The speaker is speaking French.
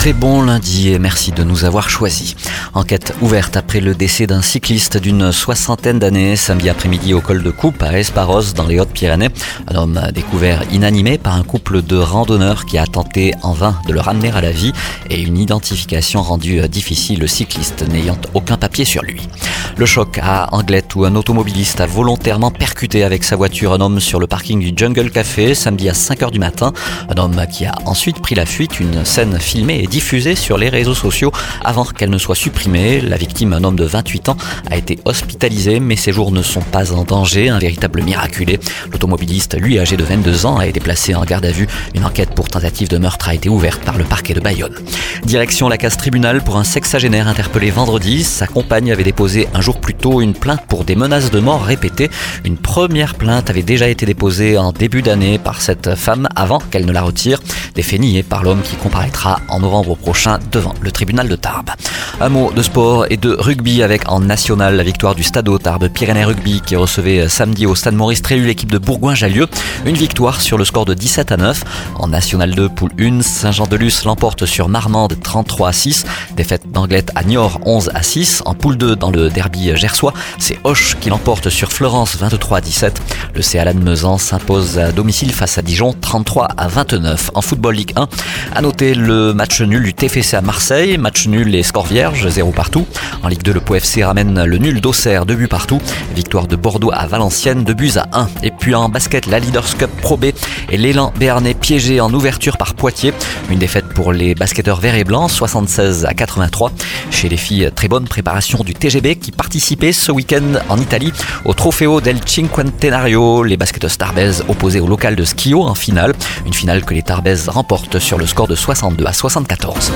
Très bon lundi et merci de nous avoir choisis. Enquête ouverte après le décès d'un cycliste d'une soixantaine d'années samedi après-midi au col de Coupe à Esparos dans les Hautes-Pyrénées. Un homme découvert inanimé par un couple de randonneurs qui a tenté en vain de le ramener à la vie et une identification rendue difficile, le cycliste n'ayant aucun papier sur lui. Le choc à Anglette où un automobiliste a volontairement percuté avec sa voiture un homme sur le parking du Jungle Café samedi à 5h du matin. Un homme qui a ensuite pris la fuite, une scène filmée et diffusée sur les réseaux sociaux avant qu'elle ne soit supprimée. La victime, un homme de 28 ans, a été hospitalisé, mais ses jours ne sont pas en danger, un véritable miraculé. L'automobiliste, lui âgé de 22 ans, a été placé en garde à vue. Une enquête pour tentative de meurtre a été ouverte par le parquet de Bayonne. Direction la case tribunal pour un sexagénaire interpellé vendredi. Sa compagne avait déposé un jour plus tôt une plainte pour des menaces de mort répétées. Une première plainte avait déjà été déposée en début d'année par cette femme avant qu'elle ne la retire. Des faits par l'homme qui comparaîtra en novembre prochain devant le tribunal de Tarbes. Un mot de sport et de rugby avec en national la victoire du Stade Tarbes Pyrénées Rugby qui recevait samedi au Stade Maurice Trélu l'équipe de Bourgoin-Jallieu. Une victoire sur le score de 17 à 9. En national 2, poule 1, Saint-Jean-de-Luz l'emporte sur Marmande 33 à 6. Défaite d'Anglette à Niort 11 à 6. En poule 2 dans le derby gersois, c'est Hoche qui l'emporte sur Florence 23 à 17. Le CA Lannemezan s'impose à domicile face à Dijon 33 à 29. En football Ligue 1, à noter le match nul du TFC à Marseille, match nul et score vierge, 0 partout. En Ligue 2, le POFC ramène le nul d'Auxerre, 2 buts partout. Victoire de Bordeaux à Valenciennes, 2 buts à 1. Et puis en basket, la Leaders Cup Pro B et l'élan béarnais piégé en ouverture par Poitiers. Une défaite pour les basketteurs verts et blancs, 76 à 83. Chez les filles, très bonne préparation du TGB qui participait ce week-end en Italie au Trofeo del Cinquantenario. Les basketteurs tarbaises opposés au local de Skio en finale. Une finale que les tarbaises remportent sur le score de 62 à 74.